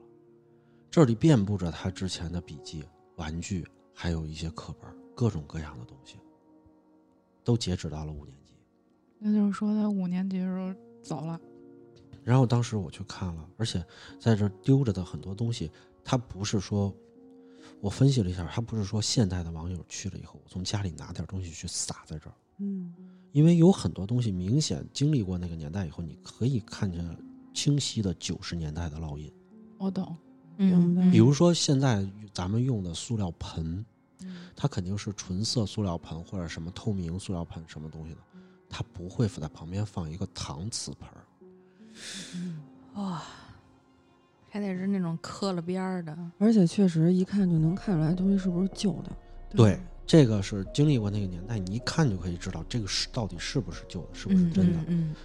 这里遍布着他之前的笔记、玩具，还有一些课本，各种各样的东西，都截止到了五年级。那就是说他五年级的时候走了。然后当时我去看了，而且在这丢着的很多东西，他不是说，我分析了一下，他不是说现代的网友去了以后，我从家里拿点东西去撒在这儿，嗯因为有很多东西明显经历过那个年代以后，你可以看见清晰的九十年代的烙印。我懂，明白嗯，比如说现在咱们用的塑料盆，它肯定是纯色塑料盆或者什么透明塑料盆什么东西的，它不会在旁边放一个搪瓷盆儿。哇，还得是那种磕了边儿的，而且确实一看就能看出来东西是不是旧的。对，这个是经历过那个年代，你一看就可以知道这个是到底是不是旧的，是不是嗯真的。嗯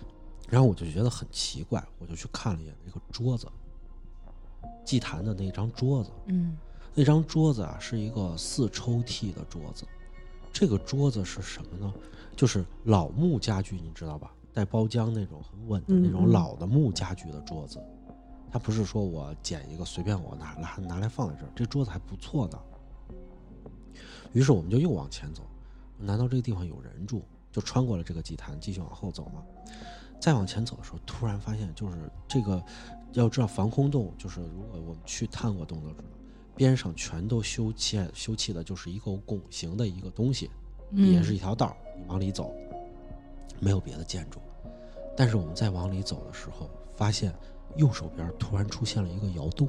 然后我就觉得很奇怪，我就去看了一眼那个桌子，祭坛的那张桌子。嗯那张桌子啊是一个四抽屉的桌子，这个桌子是什么呢？就是老木家具，你知道吧？带包浆那种很稳的那种老的木家具的桌子，它不是说我捡一个随便我拿拿拿来放在这儿，这桌子还不错呢。于是我们就又往前走，难道这个地方有人住？就穿过了这个祭坛，继续往后走嘛。再往前走的时候，突然发现就是这个，要知道防空洞，就是如果我们去探过洞都知道，边上全都修砌修砌的就是一个拱形的一个东西，嗯，也是一条道儿，你往里走，没有别的建筑。但是我们再往里走的时候，发现右手边突然出现了一个窑洞，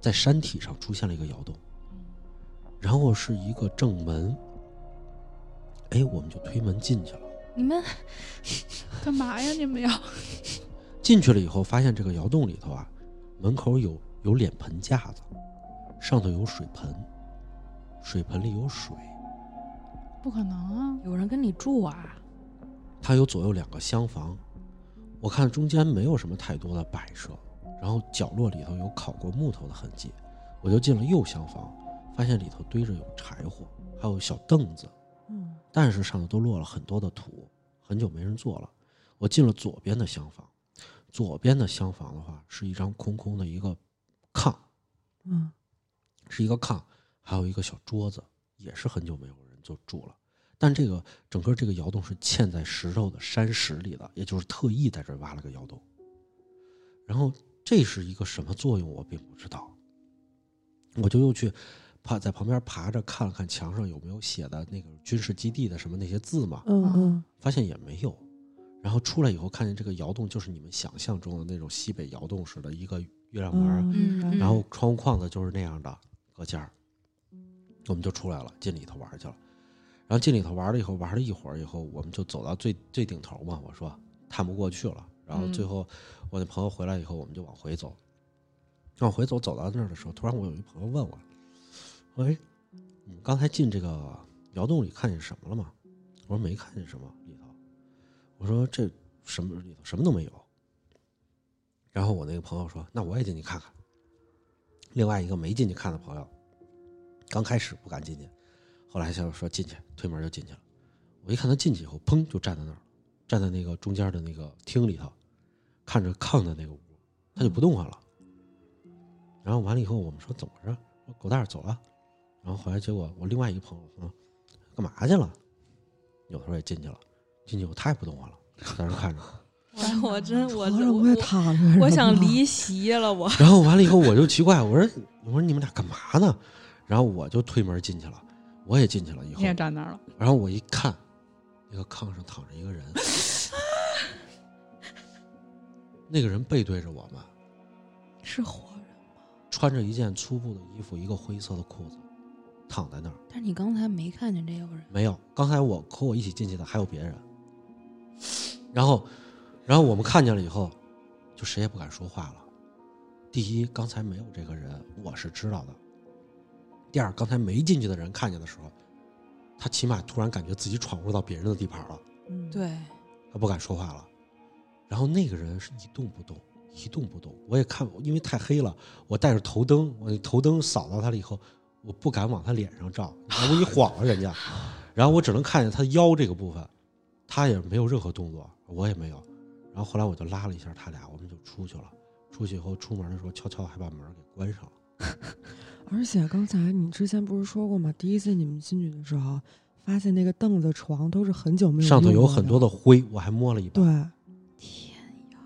在山体上出现了一个窑洞，然后是一个正门。哎，我们就推门进去了。你们干嘛呀？你们要？进去了以后，发现这个窑洞里头啊，门口有有脸盆架子，上头有水盆，水盆里有水，不可能啊！有人跟你住啊？它有左右两个厢房，我看中间没有什么太多的摆设，然后角落里头有烤过木头的痕迹，我就进了右厢房，发现里头堆着有柴火，还有小凳子，嗯但是上头都落了很多的土，很久没人坐了。我进了左边的厢房，左边的厢房的话是一张空空的一个炕，嗯是一个炕，还有一个小桌子，也是很久没有人就住了。但这个整个这个窑洞是嵌在石头的山石里的，也就是特意在这儿挖了个窑洞。然后这是一个什么作用，我并不知道。我就又去爬在旁边爬着看了看墙上有没有写的那个军事基地的什么那些字嘛，嗯嗯发现也没有。然后出来以后，看见这个窑洞就是你们想象中的那种西北窑洞似的，一个月亮门然后窗户框子就是那样的隔间儿，我们就出来了，进里头玩去了。然后进里头玩了以后，玩了一会儿以后，我们就走到最最顶头嘛。我说探不过去了。然后最后我那朋友回来以后，我们就往回走。往回走，走到那儿的时候，突然我有一朋友问我：“喂，你刚才进这个窑洞里看见什么了吗？”我说：“没看见什么里头。”我说：“这什么里头什么都没有。”然后我那个朋友说：“那我也进去看看。”另外一个没进去看的朋友，刚开始不敢进去，后来就说进去，推门就进去了。我一看他进去以后，砰就站在那儿，站在那个中间的那个厅里头，看着炕的那个屋，他就不动弹了。然后完了以后，我们说怎么回事？说狗蛋儿走了。然后后来结果我另外一个朋友说干嘛去了？有的时候也进去了，进去以后他也不动弹了，在那看着。哎，我真我我想离席了，我然后完了以后，我就奇怪，我说我说你们俩干嘛呢？然后我就推门进去了，我也进去了以后你，也站那儿了，然后我一看，那个炕上躺着一个人，那个人背对着我们，是活人吗。穿着一件粗布的衣服，一个灰色的裤子，躺在那儿。但是你刚才没看见这有人，没有，刚才我和我一起进去的还有别人。然后，然后我们看见了以后，就谁也不敢说话了。第一，刚才没有这个人，我是知道的。第二，刚才没进去的人看见的时候，他起码突然感觉自己闯入到别人的地盘了，嗯，对，他不敢说话了。然后那个人是一动不动，一动不动。我也看，因为太黑了，我带着头灯，我那头灯扫到他了以后，我不敢往他脸上照，要不一晃了人家。然后我只能看见他腰这个部分，他也没有任何动作，我也没有。然后后来我就拉了一下他俩，我们就出去了。出去以后出门的时候，悄悄还把门给关上了。而且刚才你之前不是说过吗？第一次你们进去的时候，发现那个凳子、床都是很久没有上头有很多的灰，我还摸了一把。对，天呀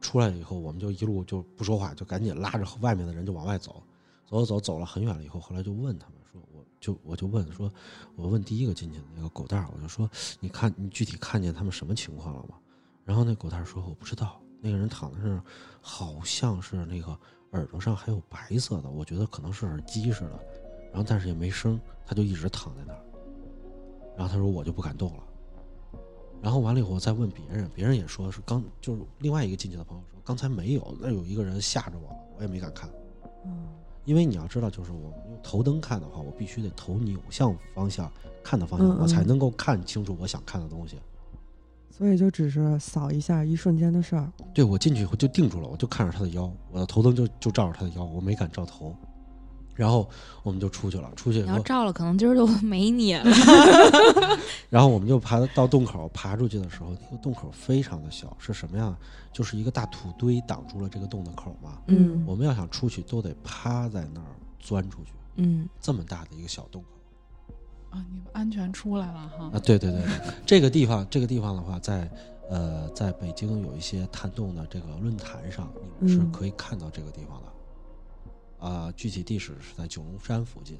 出来以后，我们就一路就不说话，就赶紧拉着外面的人就往外走，走走走走了很远了以后，后来就问他们说，我就我就问说，我问第一个进去的那个狗蛋儿，我就说，你看你具体看见他们什么情况了吗？然后那狗蛋儿说我不知道，那个人躺在那儿，好像是那个耳朵上还有白色的，我觉得可能是耳机似的，然后但是也没声，他就一直躺在那儿，然后他说我就不敢动了。然后完了以后，我再问别人，别人也说是刚就是另外一个进去的朋友说，刚才没有，那有一个人吓着我了，我也没敢看，嗯，因为你要知道，就是我们用头灯看的话，我必须得头扭向方向看的方向，嗯嗯我才能够看清楚我想看的东西。所以就只是扫一下，一瞬间的事儿。对我进去以后就定住了，我就看着他的腰，我的头灯就就照着他的腰，我没敢照头。然后我们就出去了，出去以后，你要照了，可能今儿就没你了。然后我们就爬到洞口，爬出去的时候，那个洞口非常的小，是什么呀？就是一个大土堆挡住了这个洞的口嘛。嗯我们要想出去，都得趴在那儿钻出去，嗯，这么大的一个小洞口。啊，你们安全出来了哈啊，。对对对对，这个地方，这个地方的话，在呃，在北京有一些探洞的这个论坛上，你们是嗯可以看到这个地方的。啊、具体地址是在九龙山附近。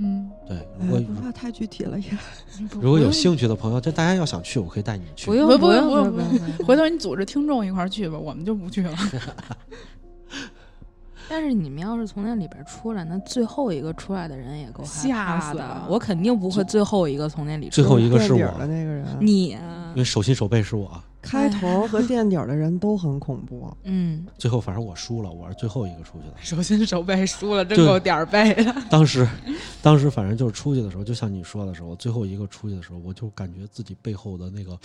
嗯，对，哎如果、不怕太具体了也。如果有兴趣的朋友，这大家要想去，我可以带你们去。不用不不用不用不用不用。回头你组织听众一块儿去吧，我们就不去了。但是你们要是从那里边出来，那最后一个出来的人也够吓死的了。我肯定不会最后一个从那里出来。最后一个是垫底儿的我，那个人，你啊因为手心手背是我。开头和垫底儿的人都很恐怖。嗯，最后反正我输了，我是最后一个出去的。手心手背输了，真够点儿背的。当时，当时反正就是出去的时候，就像你说的时候，最后一个出去的时候，我就感觉自己背后的那个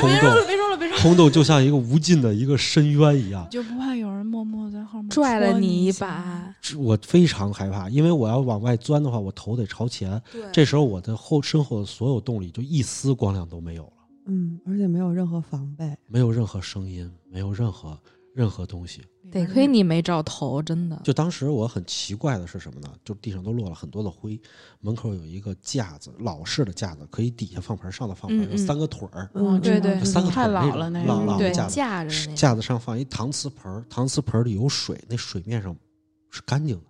空洞，别说了，别说了，别说了。空洞就像一个无尽的一个深渊一样。就不怕有人默默在后面拽了你一把。我非常害怕，因为我要往外钻的话，我头得朝前。对这时候我的后身后的所有动力就一丝光亮都没有了，嗯，而且没有任何防备。没有任何声音，没有任何任何东西。得亏你没照头，真的。就当时我很奇怪的是什么呢？就地上都落了很多的灰，门口有一个架子，老式的架子，可以底下放盆，上头放盆，有三个腿儿，嗯，对对就三个腿太儿老了那老老的，架子，架子上放一搪瓷盆，搪瓷盆里有水，那水面上是干净的。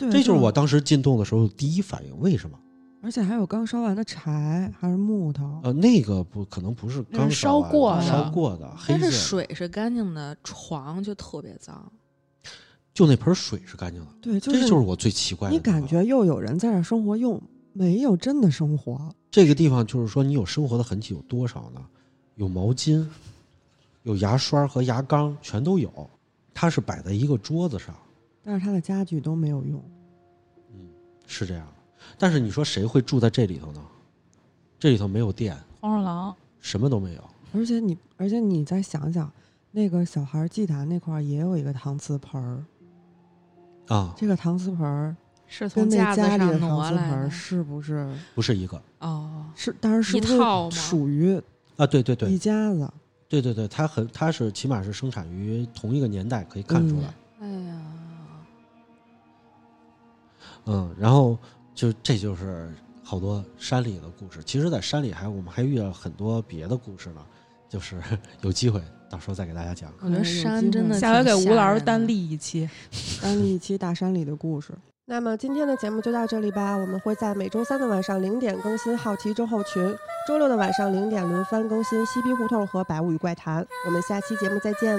对，这就是我当时进洞的时候第一反应。为什么？而且还有刚烧完的柴，还是木头。呃，那个不可能不是刚烧完过的，烧过的，黑但是。水是干净的，床就特别脏。就那盆水是干净的，对，就这就是我最奇怪的你。感觉又有人在这生活，又没有真的生活。这个地方就是说，你有生活的痕迹有多少呢？有毛巾，有牙刷和牙缸，全都有。它是摆在一个桌子上，但是它的家具都没有用。嗯，是这样的。但是你说谁会住在这里头呢？这里头没有电，黄鼠狼，什么都没有。而且你，而且你再想想，那个小孩祭坛那块儿也有一个搪瓷盆儿，啊，这个搪瓷盆儿是从跟那架子上家里的搪挪来的瓷盆儿。是不是不是一个哦，是？但是是一不是套吗属于啊，对对对一家子？对对对，它很它是起码是生产于同一个年代，可以看出来。哎呀，嗯，然后就这就是好多山里的故事。其实，在山里还我们还遇到很多别的故事呢，就是 有机会到时候再给大家讲。我觉得山真的下回给吴老师单立一期。单立一期大山里的故事。那么今天的节目就到这里吧，我们会在每周三的晚上零点更新《好奇症候群》，周六的晚上零点轮番更新《嬉皮胡同》和《百物语怪谈》。我们下期节目再见。